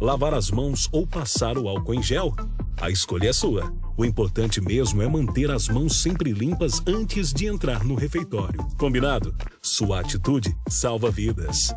Lavar as mãos ou passar o álcool em gel? A escolha é sua. O importante mesmo é manter as mãos sempre limpas antes de entrar no refeitório. Combinado? Sua atitude salva vidas.